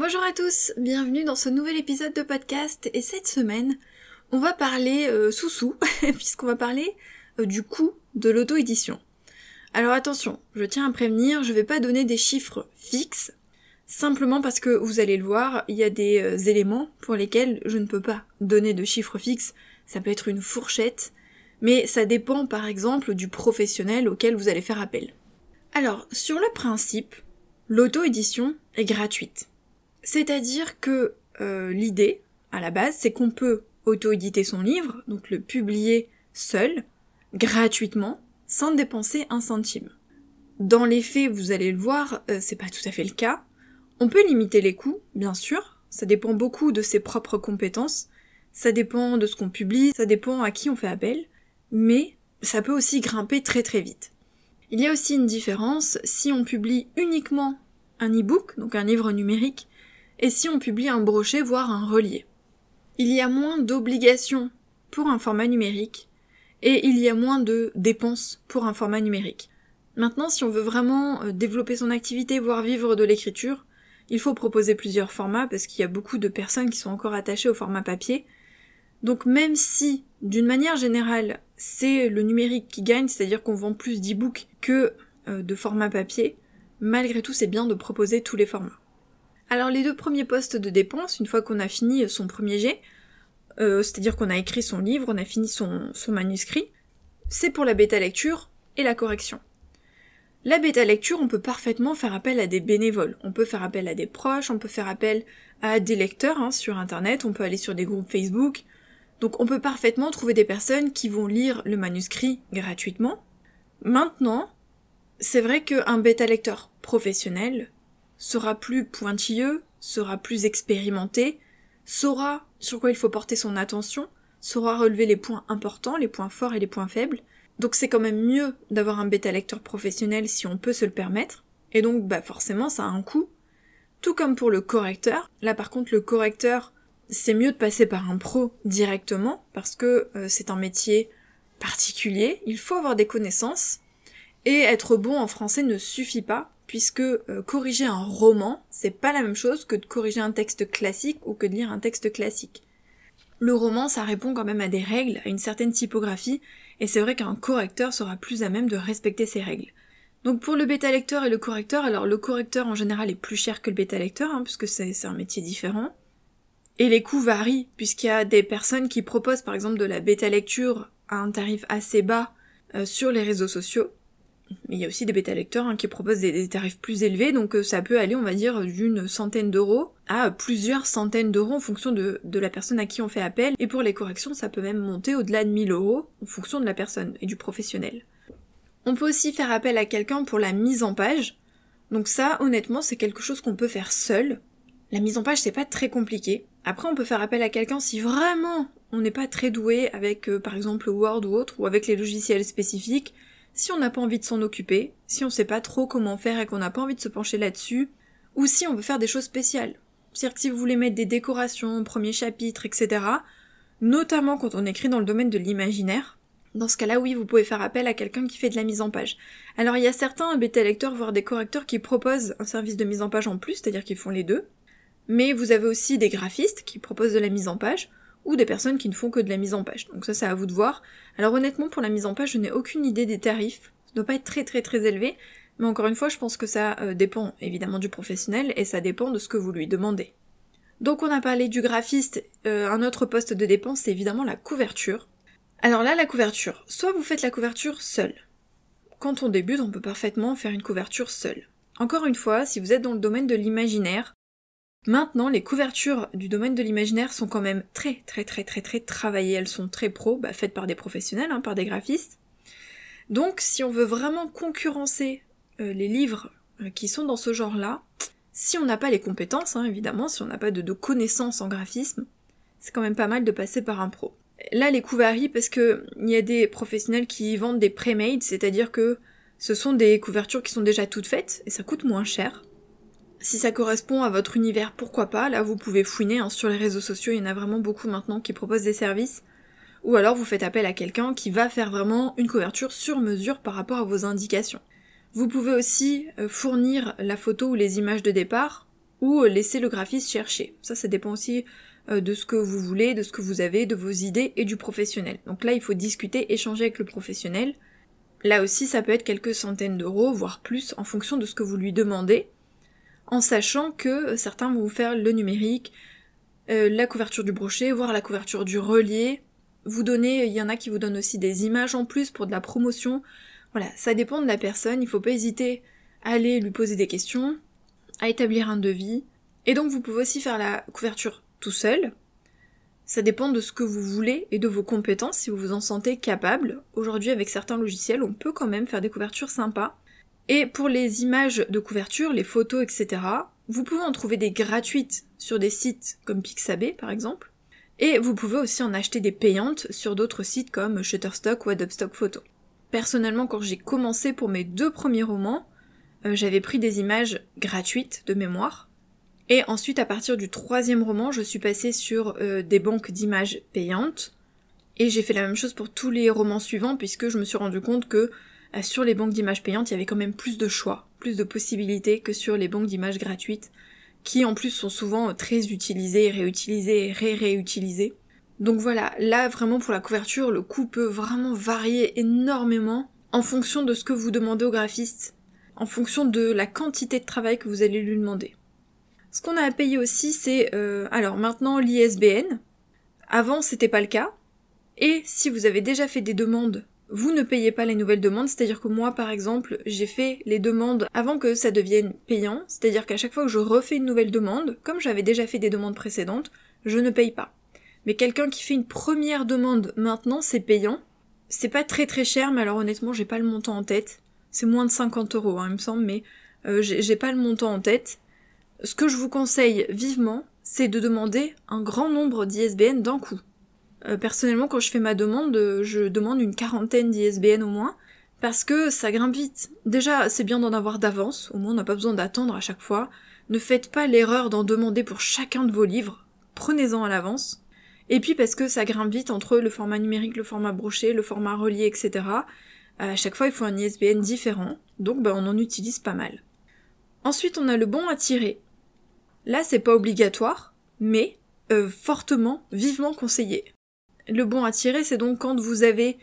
Bonjour à tous, bienvenue dans ce nouvel épisode de podcast et cette semaine on va parler euh, sous-sous puisqu'on va parler euh, du coût de l'auto-édition. Alors attention, je tiens à prévenir, je vais pas donner des chiffres fixes simplement parce que vous allez le voir, il y a des euh, éléments pour lesquels je ne peux pas donner de chiffres fixes, ça peut être une fourchette, mais ça dépend par exemple du professionnel auquel vous allez faire appel. Alors, sur le principe, l'auto-édition est gratuite. C'est-à-dire que euh, l'idée, à la base, c'est qu'on peut auto-éditer son livre, donc le publier seul, gratuitement, sans dépenser un centime. Dans les faits, vous allez le voir, euh, c'est pas tout à fait le cas. On peut limiter les coûts, bien sûr, ça dépend beaucoup de ses propres compétences, ça dépend de ce qu'on publie, ça dépend à qui on fait appel, mais ça peut aussi grimper très très vite. Il y a aussi une différence si on publie uniquement un e-book, donc un livre numérique, et si on publie un brochet, voire un relié. Il y a moins d'obligations pour un format numérique, et il y a moins de dépenses pour un format numérique. Maintenant, si on veut vraiment euh, développer son activité, voire vivre de l'écriture, il faut proposer plusieurs formats parce qu'il y a beaucoup de personnes qui sont encore attachées au format papier. Donc même si, d'une manière générale, c'est le numérique qui gagne, c'est-à-dire qu'on vend plus d'e-books que euh, de format papier, malgré tout c'est bien de proposer tous les formats. Alors les deux premiers postes de dépenses, une fois qu'on a fini son premier jet, euh, c'est-à-dire qu'on a écrit son livre, on a fini son, manuscrit, c'est pour la bêta lecture et la correction. La bêta lecture, on peut parfaitement faire appel à des bénévoles, on peut faire appel à des proches, on peut faire appel à des lecteurs hein, sur internet, on peut aller sur des groupes Facebook, donc on peut parfaitement trouver des personnes qui vont lire le manuscrit gratuitement. Maintenant, c'est vrai qu'un bêta lecteur professionnel sera plus pointilleux, sera plus expérimenté, saura sur quoi il faut porter son attention, saura relever les points importants, les points forts et les points faibles. Donc c'est quand même mieux d'avoir un bêta lecteur professionnel si on peut se le permettre. Et donc bah forcément ça a un coût. Tout comme pour le correcteur. Là par contre le correcteur, c'est mieux de passer par un pro directement parce que euh, c'est un métier particulier. Il faut avoir des connaissances. Et être bon en français ne suffit pas puisque euh, corriger un roman, c'est pas la même chose que de corriger un texte classique ou que de lire un texte classique. Le roman, ça répond quand même à des règles, à une certaine typographie, et c'est vrai qu'un correcteur sera plus à même de respecter ces règles. Donc pour le bêta lecteur et le correcteur, alors le correcteur en général est plus cher que le bêta lecteur, hein, puisque c'est un métier différent. Et les coûts varient, puisqu'il y a des personnes qui proposent par exemple de la bêta lecture à un tarif assez bas euh, sur les réseaux sociaux, mais il y a aussi des bêta lecteurs hein, qui proposent des, tarifs plus élevés, donc euh, ça peut aller, on va dire, d'une centaine d'euros à plusieurs centaines d'euros en fonction de, de, la personne à qui on fait appel. Et pour les corrections, ça peut même monter au-delà de 1000 euros en fonction de la personne et du professionnel. On peut aussi faire appel à quelqu'un pour la mise en page. Donc ça, honnêtement, c'est quelque chose qu'on peut faire seul. La mise en page, c'est pas très compliqué. Après, on peut faire appel à quelqu'un si vraiment on n'est pas très doué avec, euh, par exemple, Word ou autre, ou avec les logiciels spécifiques si on n'a pas envie de s'en occuper, si on sait pas trop comment faire et qu'on n'a pas envie de se pencher là-dessus, ou si on veut faire des choses spéciales. C'est-à-dire que si vous voulez mettre des décorations, premier chapitre, etc., notamment quand on écrit dans le domaine de l'imaginaire, dans ce cas-là, oui, vous pouvez faire appel à quelqu'un qui fait de la mise en page. Alors il y a certains bêta lecteurs, voire des correcteurs qui proposent un service de mise en page en plus, c'est-à-dire qu'ils font les deux. Mais vous avez aussi des graphistes qui proposent de la mise en page, ou des personnes qui ne font que de la mise en page. Donc ça c'est à vous de voir. Alors honnêtement pour la mise en page je n'ai aucune idée des tarifs. Ça doit pas être très très très élevé. Mais encore une fois je pense que ça euh, dépend évidemment du professionnel et ça dépend de ce que vous lui demandez. Donc on a parlé du graphiste, euh, un autre poste de dépense c'est évidemment la couverture. Alors là la couverture, soit vous faites la couverture seule. Quand on débute on peut parfaitement faire une couverture seule. Encore une fois, si vous êtes dans le domaine de l'imaginaire, Maintenant, les couvertures du domaine de l'imaginaire sont quand même très très très très très travaillées, elles sont très pro, bah, faites par des professionnels, hein, par des graphistes. Donc si on veut vraiment concurrencer euh, les livres euh, qui sont dans ce genre-là, si on n'a pas les compétences, hein, évidemment, si on n'a pas de, connaissances en graphisme, c'est quand même pas mal de passer par un pro. Là, les coûts varient parce que il y a des professionnels qui vendent des pré-made, c'est-à-dire que ce sont des couvertures qui sont déjà toutes faites et ça coûte moins cher. Si ça correspond à votre univers, pourquoi pas, là vous pouvez fouiner hein, sur les réseaux sociaux, il y en a vraiment beaucoup maintenant qui proposent des services. Ou alors vous faites appel à quelqu'un qui va faire vraiment une couverture sur mesure par rapport à vos indications. Vous pouvez aussi euh, fournir la photo ou les images de départ, ou laisser le graphiste chercher. Ça, ça dépend aussi euh, de ce que vous voulez, de ce que vous avez, de vos idées et du professionnel. Donc là, il faut discuter, échanger avec le professionnel. Là aussi, ça peut être quelques centaines d'euros, voire plus, en fonction de ce que vous lui demandez, en sachant que certains vont vous faire le numérique, euh, la couverture du brochet, voire la couverture du relier. Vous donnez, il y en a qui vous donnent aussi des images en plus pour de la promotion. Voilà, ça dépend de la personne, il faut pas hésiter à aller lui poser des questions, à établir un devis. Et donc vous pouvez aussi faire la couverture tout seul. Ça dépend de ce que vous voulez et de vos compétences si vous vous en sentez capable. Aujourd'hui avec certains logiciels on peut quand même faire des couvertures sympas. Et pour les images de couverture, les photos, etc., vous pouvez en trouver des gratuites sur des sites comme Pixabay par exemple. Et vous pouvez aussi en acheter des payantes sur d'autres sites comme Shutterstock ou Adobe Stock Photo. Personnellement, quand j'ai commencé pour mes deux premiers romans, euh, j'avais pris des images gratuites de mémoire. Et ensuite, à partir du troisième roman, je suis passée sur euh, des banques d'images payantes. Et j'ai fait la même chose pour tous les romans suivants, puisque je me suis rendu compte que sur les banques d'images payantes, il y avait quand même plus de choix, plus de possibilités que sur les banques d'images gratuites, qui en plus sont souvent très utilisées, réutilisées ré-réutilisées. Donc voilà, là vraiment pour la couverture, le coût peut vraiment varier énormément en fonction de ce que vous demandez au graphiste, en fonction de la quantité de travail que vous allez lui demander. Ce qu'on a à payer aussi, c'est euh, alors maintenant l'ISBN. Avant, c'était pas le cas. Et si vous avez déjà fait des demandes, vous ne payez pas les nouvelles demandes. C'est-à-dire que moi, par exemple, j'ai fait les demandes avant que ça devienne payant. C'est-à-dire qu'à chaque fois que je refais une nouvelle demande, comme j'avais déjà fait des demandes précédentes, je ne paye pas. Mais quelqu'un qui fait une première demande maintenant, c'est payant. C'est pas très très cher, mais alors honnêtement, j'ai pas le montant en tête. C'est moins de 50 euros, hein, il me semble, mais euh, j'ai pas le montant en tête. Ce que je vous conseille vivement, c'est de demander un grand nombre d'ISBN d'un coup. Euh, personnellement, quand je fais ma demande, je demande une quarantaine d'ISBN au moins, parce que ça grimpe vite. Déjà, c'est bien d'en avoir d'avance, au moins on n'a pas besoin d'attendre à chaque fois. Ne faites pas l'erreur d'en demander pour chacun de vos livres, prenez-en à l'avance. Et puis parce que ça grimpe vite entre le format numérique, le format broché, le format relié, etc. À chaque fois, il faut un ISBN différent, donc ben, on en utilise pas mal. Ensuite, on a le bon à tirer. Là, c'est pas obligatoire, mais euh, fortement, vivement conseillé. Le bon à tirer, c'est donc quand vous avez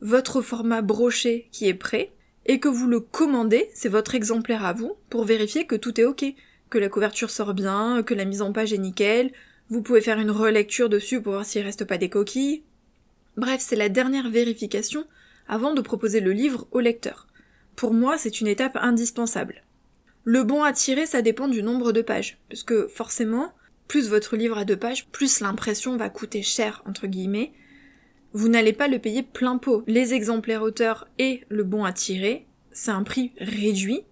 votre format broché qui est prêt et que vous le commandez, c'est votre exemplaire à vous, pour vérifier que tout est ok, que la couverture sort bien, que la mise en page est nickel, vous pouvez faire une relecture dessus pour voir s'il reste pas des coquilles. Bref, c'est la dernière vérification avant de proposer le livre au lecteur. Pour moi, c'est une étape indispensable. Le bon à tirer, ça dépend du nombre de pages, puisque forcément, plus votre livre a de pages, plus l'impression va coûter cher, entre guillemets. Vous n'allez pas le payer plein pot. Les exemplaires auteurs et le bon à tirer, c'est un prix réduit.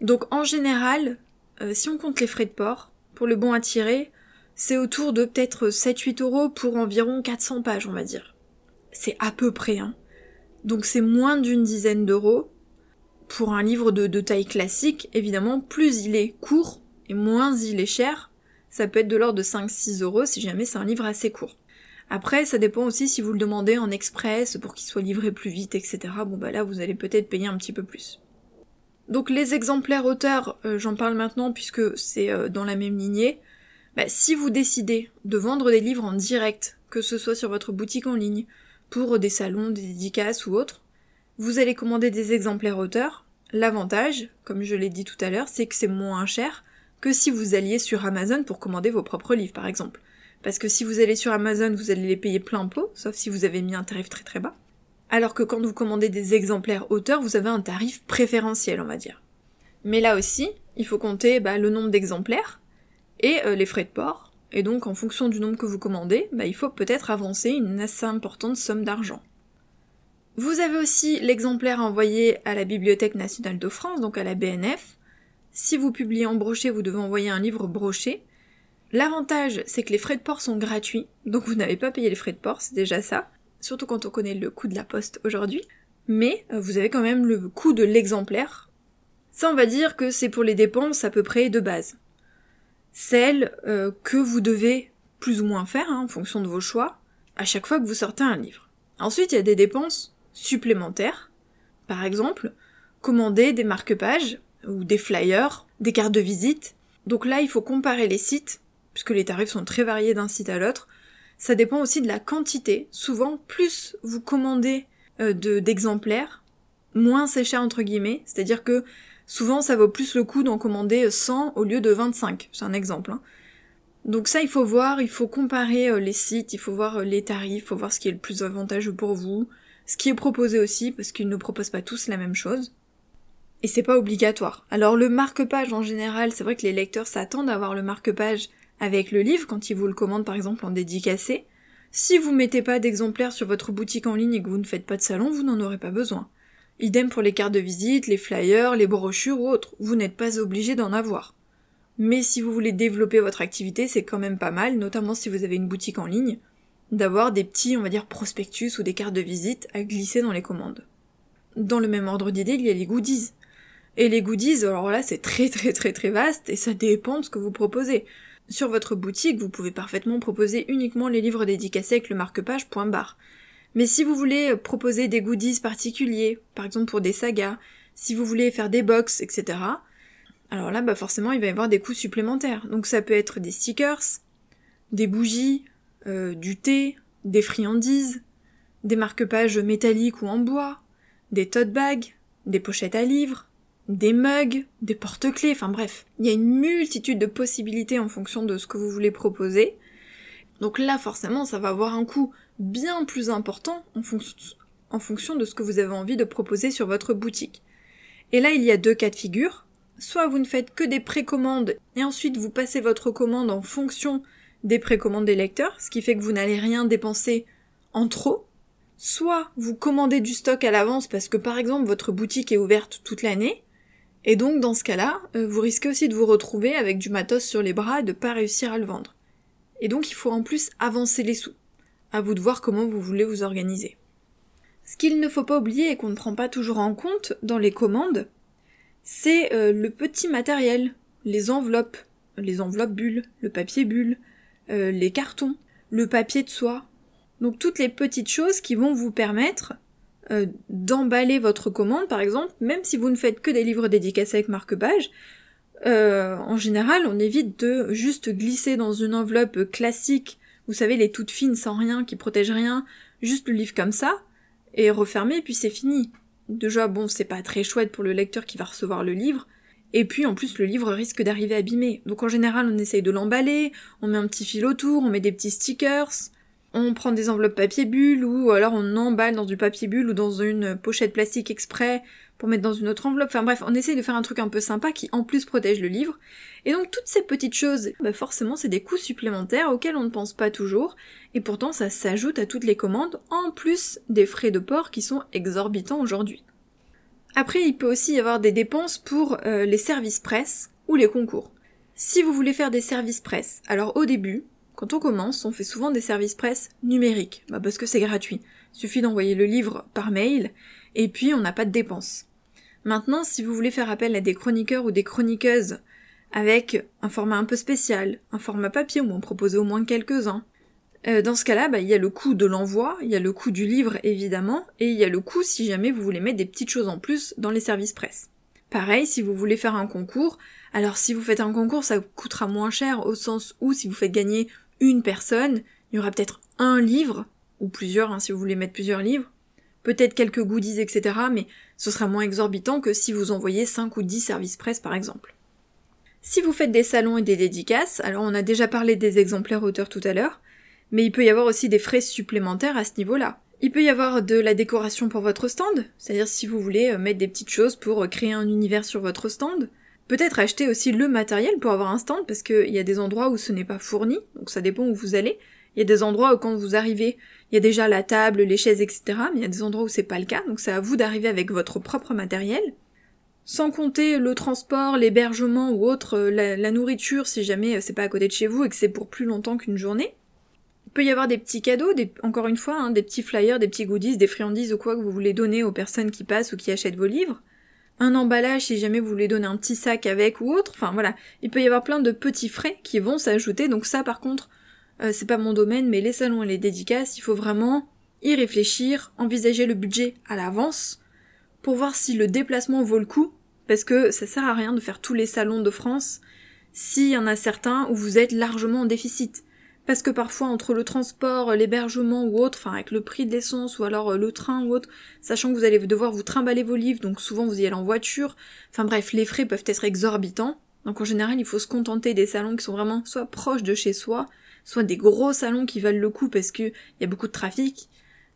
Donc en général, euh, si on compte les frais de port, pour le bon à tirer, c'est autour de peut-être 7-8 euros pour environ 400 pages, on va dire. C'est à peu près, hein. Donc c'est moins d'une dizaine d'euros. Pour un livre de, taille classique, évidemment, plus il est court et moins il est cher. Ça peut être de l'ordre de 5-6 euros si jamais c'est un livre assez court. Après, ça dépend aussi si vous le demandez en express pour qu'il soit livré plus vite, etc. Bon bah là, vous allez peut-être payer un petit peu plus. Donc les exemplaires auteurs, euh, j'en parle maintenant puisque c'est euh, dans la même lignée. Bah, si vous décidez de vendre des livres en direct, que ce soit sur votre boutique en ligne, pour des salons, des dédicaces ou autres, vous allez commander des exemplaires auteurs. L'avantage, comme je l'ai dit tout à l'heure, c'est que c'est moins cher que si vous alliez sur Amazon pour commander vos propres livres, par exemple. Parce que si vous allez sur Amazon, vous allez les payer plein pot, sauf si vous avez mis un tarif très très bas. Alors que quand vous commandez des exemplaires auteurs, vous avez un tarif préférentiel, on va dire. Mais là aussi, il faut compter bah, le nombre d'exemplaires et euh, les frais de port, et donc en fonction du nombre que vous commandez, bah, il faut peut-être avancer une assez importante somme d'argent. Vous avez aussi l'exemplaire envoyé à la Bibliothèque nationale de France, donc à la BNF. Si vous publiez en brochet, vous devez envoyer un livre broché. L'avantage, c'est que les frais de port sont gratuits, donc vous n'avez pas payé les frais de port, c'est déjà ça, surtout quand on connaît le coût de la poste aujourd'hui. Mais euh, vous avez quand même le coût de l'exemplaire. Ça, on va dire que c'est pour les dépenses à peu près de base celles euh, que vous devez plus ou moins faire hein, en fonction de vos choix à chaque fois que vous sortez un livre. Ensuite, il y a des dépenses supplémentaires. Par exemple, commander des marque-pages ou des flyers, des cartes de visite. Donc là, il faut comparer les sites, puisque les tarifs sont très variés d'un site à l'autre. Ça dépend aussi de la quantité. Souvent, plus vous commandez euh, d'exemplaires, moins c'est cher entre guillemets. C'est-à-dire que souvent ça vaut plus le coup d'en commander 100 au lieu de 25. C'est un exemple. Hein. Donc ça, il faut voir, il faut comparer euh, les sites, il faut voir euh, les tarifs, il faut voir ce qui est le plus avantageux pour vous, ce qui est proposé aussi, parce qu'ils ne proposent pas tous la même chose. Et c'est pas obligatoire. Alors le marque-page en général, c'est vrai que les lecteurs s'attendent à avoir le marque-page avec le livre quand ils vous le commandent par exemple en dédicacé. Si vous mettez pas d'exemplaires sur votre boutique en ligne et que vous ne faites pas de salon, vous n'en aurez pas besoin. Idem pour les cartes de visite, les flyers, les brochures ou autres, vous n'êtes pas obligé d'en avoir. Mais si vous voulez développer votre activité, c'est quand même pas mal, notamment si vous avez une boutique en ligne, d'avoir des petits, on va dire, prospectus ou des cartes de visite à glisser dans les commandes. Dans le même ordre d'idée, il y a les goodies. Et les goodies, alors là, c'est très très très très vaste et ça dépend de ce que vous proposez. Sur votre boutique, vous pouvez parfaitement proposer uniquement les livres dédicacés avec le marque-page point barre. Mais si vous voulez proposer des goodies particuliers, par exemple pour des sagas, si vous voulez faire des box, etc., alors là, bah forcément, il va y avoir des coûts supplémentaires. Donc ça peut être des stickers, des bougies, euh, du thé, des friandises, des marque-pages métalliques ou en bois, des tote bags, des pochettes à livres, des mugs, des porte-clés, enfin bref. Il y a une multitude de possibilités en fonction de ce que vous voulez proposer. Donc là, forcément, ça va avoir un coût bien plus important en, fonction de ce que vous avez envie de proposer sur votre boutique. Et là, il y a deux cas de figure soit vous ne faites que des précommandes et ensuite vous passez votre commande en fonction des précommandes des lecteurs, ce qui fait que vous n'allez rien dépenser en trop, soit vous commandez du stock à l'avance parce que par exemple votre boutique est ouverte toute l'année, et donc dans ce cas-là, euh, vous risquez aussi de vous retrouver avec du matos sur les bras et de pas réussir à le vendre. Et donc il faut en plus avancer les sous. À vous de voir comment vous voulez vous organiser. Ce qu'il ne faut pas oublier et qu'on ne prend pas toujours en compte dans les commandes, c'est euh, le petit matériel, les enveloppes, les enveloppes bulles, le papier bulle, euh, les cartons, le papier de soie. Donc toutes les petites choses qui vont vous permettre euh, d'emballer votre commande, par exemple, même si vous ne faites que des livres dédicacés avec marque-page, en général, on évite de juste glisser dans une enveloppe classique, vous savez, les toutes fines sans rien, qui protègent rien, juste le livre comme ça, et refermer, puis c'est fini. Déjà, bon, c'est pas très chouette pour le lecteur qui va recevoir le livre. Et puis, en plus, le livre risque d'arriver abîmé. Donc, en général, on essaye de l'emballer, on met un petit fil autour, on met des petits stickers, on prend des enveloppes papier bulle, ou alors on emballe dans du papier bulle ou dans une pochette plastique exprès pour mettre dans une autre enveloppe. Enfin bref, on essaye de faire un truc un peu sympa qui en plus protège le livre. Et donc toutes ces petites choses, bah forcément c'est des coûts supplémentaires auxquels on ne pense pas toujours, et pourtant ça s'ajoute à toutes les commandes, en plus des frais de port qui sont exorbitants aujourd'hui. Après, il peut aussi y avoir des dépenses pour euh, les services presse ou les concours. Si vous voulez faire des services presse, alors au début, quand on commence, on fait souvent des services presse numériques, bah parce que c'est gratuit. Il suffit d'envoyer le livre par mail, et puis on n'a pas de dépenses. Maintenant, si vous voulez faire appel à des chroniqueurs ou des chroniqueuses avec un format un peu spécial, un format papier où on propose au moins quelques-uns, euh, dans ce cas-là, bah, il y a le coût de l'envoi, il y a le coût du livre évidemment, et il y a le coût si jamais vous voulez mettre des petites choses en plus dans les services presse. Pareil, si vous voulez faire un concours, alors si vous faites un concours, ça coûtera moins cher au sens où si vous faites gagner une personne, il y aura peut-être un livre, ou plusieurs hein, si vous voulez mettre plusieurs livres, peut-être quelques goodies, etc., mais ce sera moins exorbitant que si vous envoyez 5 ou 10 services presse par exemple. Si vous faites des salons et des dédicaces, alors on a déjà parlé des exemplaires auteurs tout à l'heure, mais il peut y avoir aussi des frais supplémentaires à ce niveau-là. Il peut y avoir de la décoration pour votre stand, c'est-à-dire si vous voulez euh, mettre des petites choses pour euh, créer un univers sur votre stand. Peut-être acheter aussi le matériel pour avoir un stand, parce qu'il y a des endroits où ce n'est pas fourni, donc ça dépend où vous allez. Il y a des endroits où quand vous arrivez, il y a déjà la table, les chaises, etc. Mais il y a des endroits où c'est pas le cas, donc c'est à vous d'arriver avec votre propre matériel. Sans compter le transport, l'hébergement ou autre, euh, la, nourriture si jamais c'est pas à côté de chez vous et que c'est pour plus longtemps qu'une journée. Il peut y avoir des petits cadeaux, encore une fois, hein, des petits flyers, des petits goodies, des friandises ou quoi que vous voulez donner aux personnes qui passent ou qui achètent vos livres. Un emballage si jamais vous voulez donner un petit sac avec ou autre. Enfin voilà, il peut y avoir plein de petits frais qui vont s'ajouter. Donc ça par contre, euh, c'est pas mon domaine, mais les salons et les dédicaces, il faut vraiment y réfléchir, envisager le budget à l'avance pour voir si le déplacement vaut le coup, parce que ça sert à rien de faire tous les salons de France s'il y en a certains où vous êtes largement en déficit. Parce que parfois entre le transport, l'hébergement ou autre, enfin avec le prix de l'essence ou alors euh, le train ou autre, sachant que vous allez devoir vous trimballer vos livres, donc souvent vous y allez en voiture, enfin bref, les frais peuvent être exorbitants. Donc en général, il faut se contenter des salons qui sont vraiment soit proches de chez soi, soit des gros salons qui valent le coup parce qu'il y a beaucoup de trafic.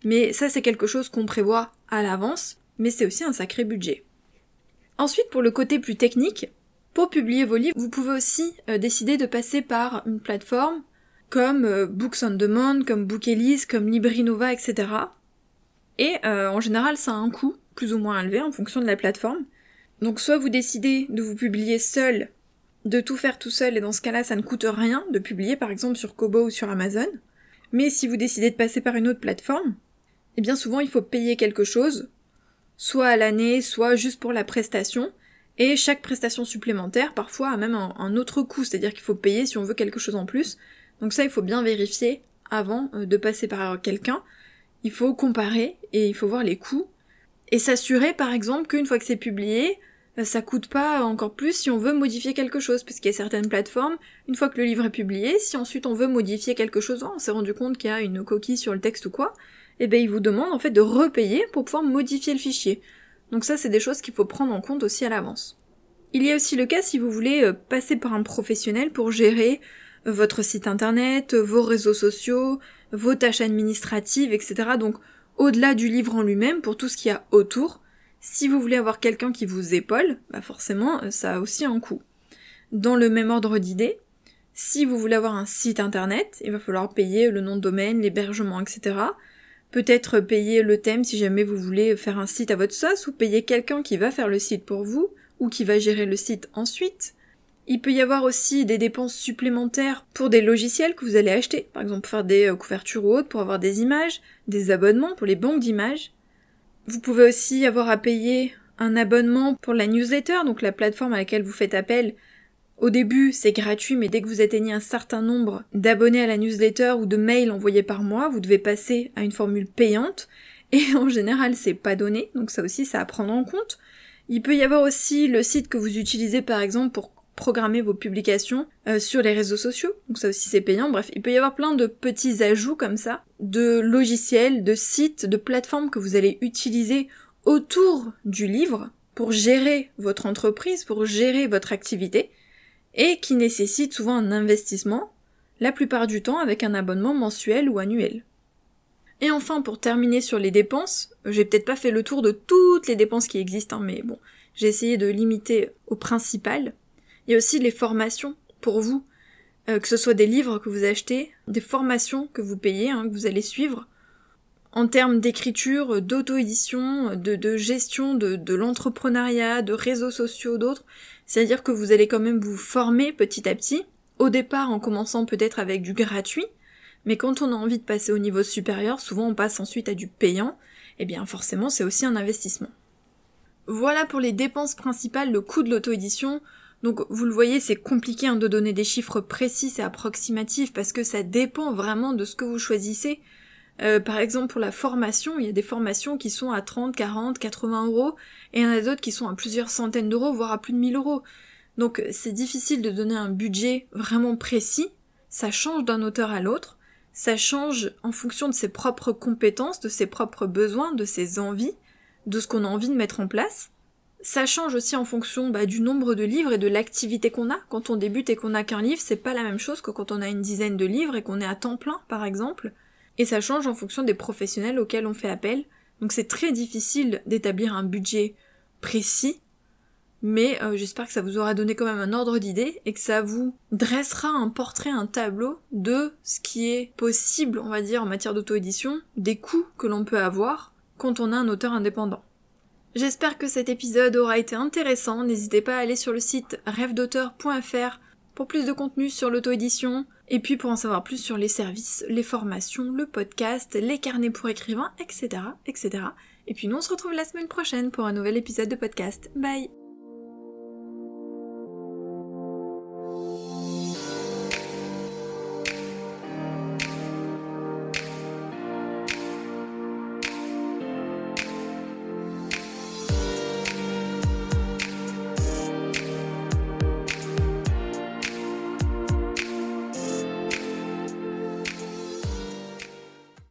Mais ça, c'est quelque chose qu'on prévoit à l'avance, mais c'est aussi un sacré budget. Ensuite, pour le côté plus technique, pour publier vos livres, vous pouvez aussi euh, décider de passer par une plateforme comme euh, Books on Demand, comme Bookelist, comme Librinova, etc. Et euh, en général, ça a un coût plus ou moins élevé en fonction de la plateforme. Donc soit vous décidez de vous publier seul, de tout faire tout seul, et dans ce cas-là, ça ne coûte rien de publier par exemple sur Kobo ou sur Amazon. Mais si vous décidez de passer par une autre plateforme, eh bien souvent il faut payer quelque chose, soit à l'année, soit juste pour la prestation, et chaque prestation supplémentaire parfois a même un, autre coût, c'est-à-dire qu'il faut payer si on veut quelque chose en plus. Donc ça il faut bien vérifier avant euh, de passer par quelqu'un. Il faut comparer et il faut voir les coûts et s'assurer par exemple qu'une fois que c'est publié, euh, ça coûte pas encore plus si on veut modifier quelque chose, parce qu'il y a certaines plateformes, une fois que le livre est publié, si ensuite on veut modifier quelque chose, on s'est rendu compte qu'il y a une coquille sur le texte ou quoi, eh ben ils vous demandent en fait de repayer pour pouvoir modifier le fichier. Donc ça c'est des choses qu'il faut prendre en compte aussi à l'avance. Il y a aussi le cas si vous voulez euh, passer par un professionnel pour gérer votre site internet, vos réseaux sociaux, vos tâches administratives, etc. Donc au-delà du livre en lui-même, pour tout ce qu'il y a autour, si vous voulez avoir quelqu'un qui vous épaule, bah forcément euh, ça a aussi un coût. Dans le même ordre d'idée, si vous voulez avoir un site internet, il va falloir payer le nom de domaine, l'hébergement, etc peut-être payer le thème si jamais vous voulez faire un site à votre sauce, ou payer quelqu'un qui va faire le site pour vous, ou qui va gérer le site ensuite. Il peut y avoir aussi des dépenses supplémentaires pour des logiciels que vous allez acheter, par exemple pour faire des euh, couvertures ou autres, pour avoir des images, des abonnements pour les banques d'images. Vous pouvez aussi avoir à payer un abonnement pour la newsletter, donc la plateforme à laquelle vous faites appel au début, c'est gratuit, mais dès que vous atteignez un certain nombre d'abonnés à la newsletter ou de mails envoyés par mois, vous devez passer à une formule payante. Et en général, c'est pas donné, donc ça aussi, ça à prendre en compte. Il peut y avoir aussi le site que vous utilisez par exemple pour programmer vos publications euh, sur les réseaux sociaux, donc ça aussi c'est payant. Bref, il peut y avoir plein de petits ajouts comme ça, de logiciels, de sites, de plateformes que vous allez utiliser autour du livre pour gérer votre entreprise, pour gérer votre activité et qui nécessite souvent un investissement, la plupart du temps avec un abonnement mensuel ou annuel. Et enfin, pour terminer sur les dépenses, j'ai peut-être pas fait le tour de toutes les dépenses qui existent, hein, mais bon, j'ai essayé de limiter au principal. Il y a aussi les formations pour vous, euh, que ce soit des livres que vous achetez, des formations que vous payez, hein, que vous allez suivre, en termes d'écriture, d'auto-édition, de, gestion de, de l'entrepreneuriat, de réseaux sociaux, d'autres. C'est-à-dire que vous allez quand même vous former petit à petit, au départ en commençant peut-être avec du gratuit, mais quand on a envie de passer au niveau supérieur, souvent on passe ensuite à du payant, et eh bien forcément c'est aussi un investissement. Voilà pour les dépenses principales, le coût de l'auto-édition. Donc vous le voyez, c'est compliqué hein, de donner des chiffres précis et approximatifs parce que ça dépend vraiment de ce que vous choisissez. Euh, par exemple, pour la formation, il y a des formations qui sont à 30, 40, 80 euros, et il y en a d'autres qui sont à plusieurs centaines d'euros, voire à plus de 1000 euros. Donc c'est difficile de donner un budget vraiment précis, ça change d'un auteur à l'autre, ça change en fonction de ses propres compétences, de ses propres besoins, de ses envies, de ce qu'on a envie de mettre en place. Ça change aussi en fonction bah, du nombre de livres et de l'activité qu'on a. Quand on débute et qu'on n'a qu'un livre, c'est pas la même chose que quand on a une dizaine de livres et qu'on est à temps plein, par exemple. Et ça change en fonction des professionnels auxquels on fait appel. Donc c'est très difficile d'établir un budget précis, mais euh, j'espère que ça vous aura donné quand même un ordre d'idée et que ça vous dressera un portrait, un tableau de ce qui est possible, on va dire, en matière d'auto-édition, des coûts que l'on peut avoir quand on a un auteur indépendant. J'espère que cet épisode aura été intéressant, n'hésitez pas à aller sur le site rêvedauteur.fr pour plus de contenu sur l'auto-édition, et puis pour en savoir plus sur les services, les formations, le podcast, les carnets pour écrivains, etc., etc. Et puis nous on se retrouve la semaine prochaine pour un nouvel épisode de podcast. Bye